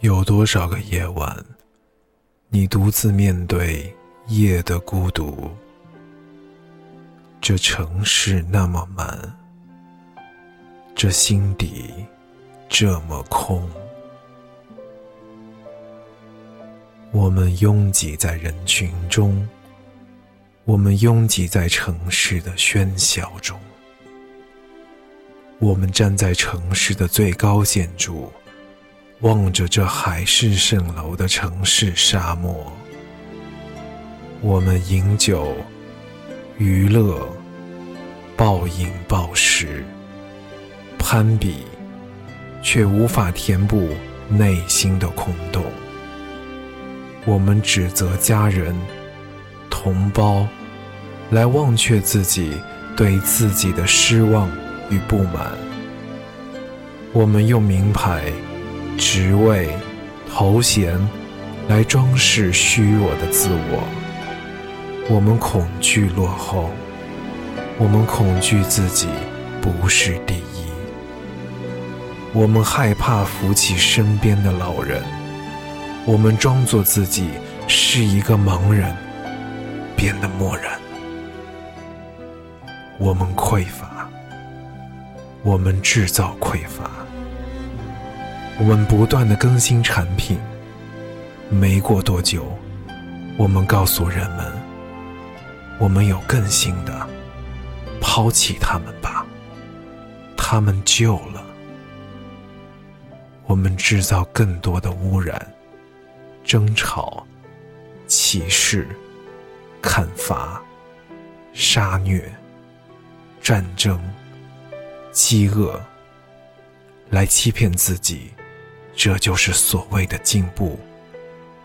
有多少个夜晚，你独自面对夜的孤独？这城市那么满，这心底这么空。我们拥挤在人群中，我们拥挤在城市的喧嚣中，我们站在城市的最高建筑。望着这海市蜃楼的城市沙漠，我们饮酒、娱乐、暴饮暴食、攀比，却无法填补内心的空洞。我们指责家人、同胞，来忘却自己对自己的失望与不满。我们用名牌。职位、头衔，来装饰虚弱的自我。我们恐惧落后，我们恐惧自己不是第一。我们害怕扶起身边的老人，我们装作自己是一个盲人，变得漠然。我们匮乏，我们制造匮乏。我们不断的更新产品，没过多久，我们告诉人们，我们有更新的，抛弃他们吧，他们旧了。我们制造更多的污染、争吵、歧视、砍伐、杀虐、战争、饥饿，来欺骗自己。这就是所谓的进步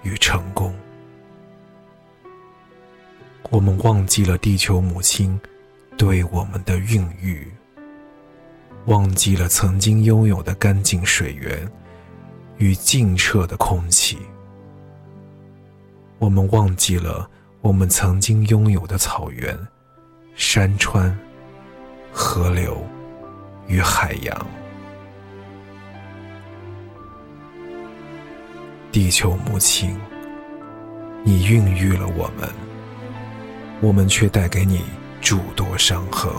与成功。我们忘记了地球母亲对我们的孕育，忘记了曾经拥有的干净水源与清澈的空气。我们忘记了我们曾经拥有的草原、山川、河流与海洋。地球母亲，你孕育了我们，我们却带给你诸多伤痕。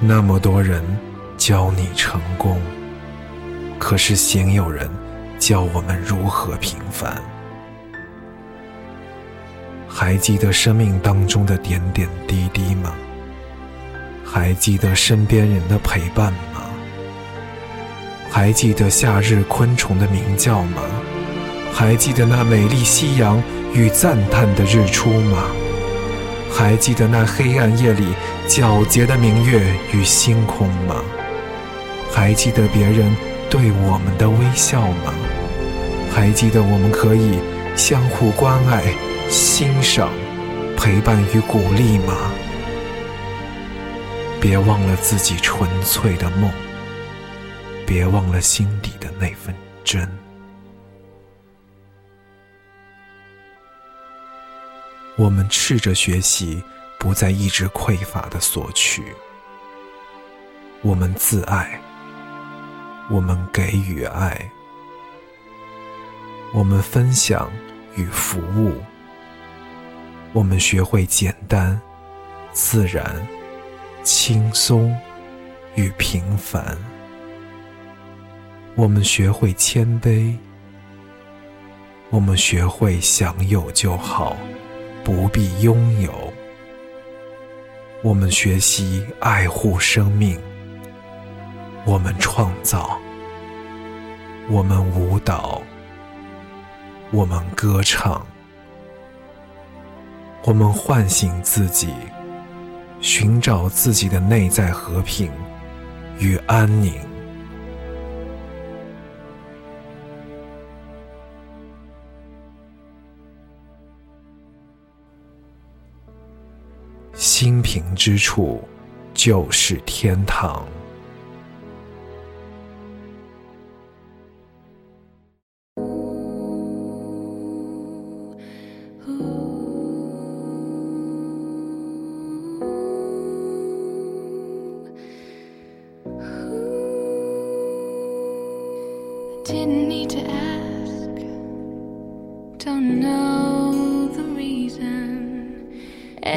那么多人教你成功，可是鲜有人教我们如何平凡。还记得生命当中的点点滴滴吗？还记得身边人的陪伴吗？还记得夏日昆虫的鸣叫吗？还记得那美丽夕阳与赞叹的日出吗？还记得那黑暗夜里皎洁的明月与星空吗？还记得别人对我们的微笑吗？还记得我们可以相互关爱、欣赏、陪伴与鼓励吗？别忘了自己纯粹的梦。别忘了心底的那份真。我们赤着学习，不再一直匮乏的索取。我们自爱，我们给予爱，我们分享与服务。我们学会简单、自然、轻松与平凡。我们学会谦卑，我们学会享有就好，不必拥有。我们学习爱护生命，我们创造，我们舞蹈，我们歌唱，我们唤醒自己，寻找自己的内在和平与安宁。心平之处，就是天堂。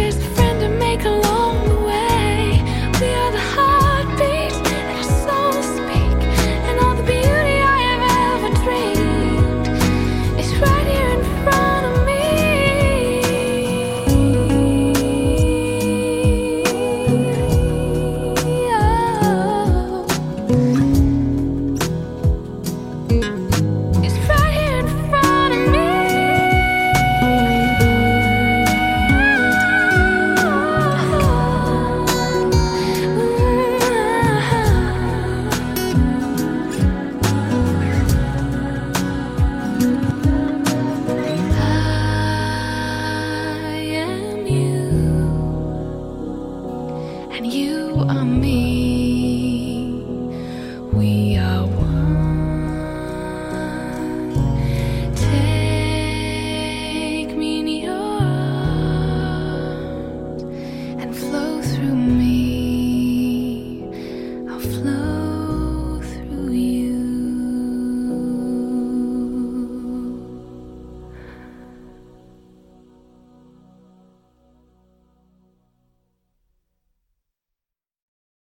there's you are me.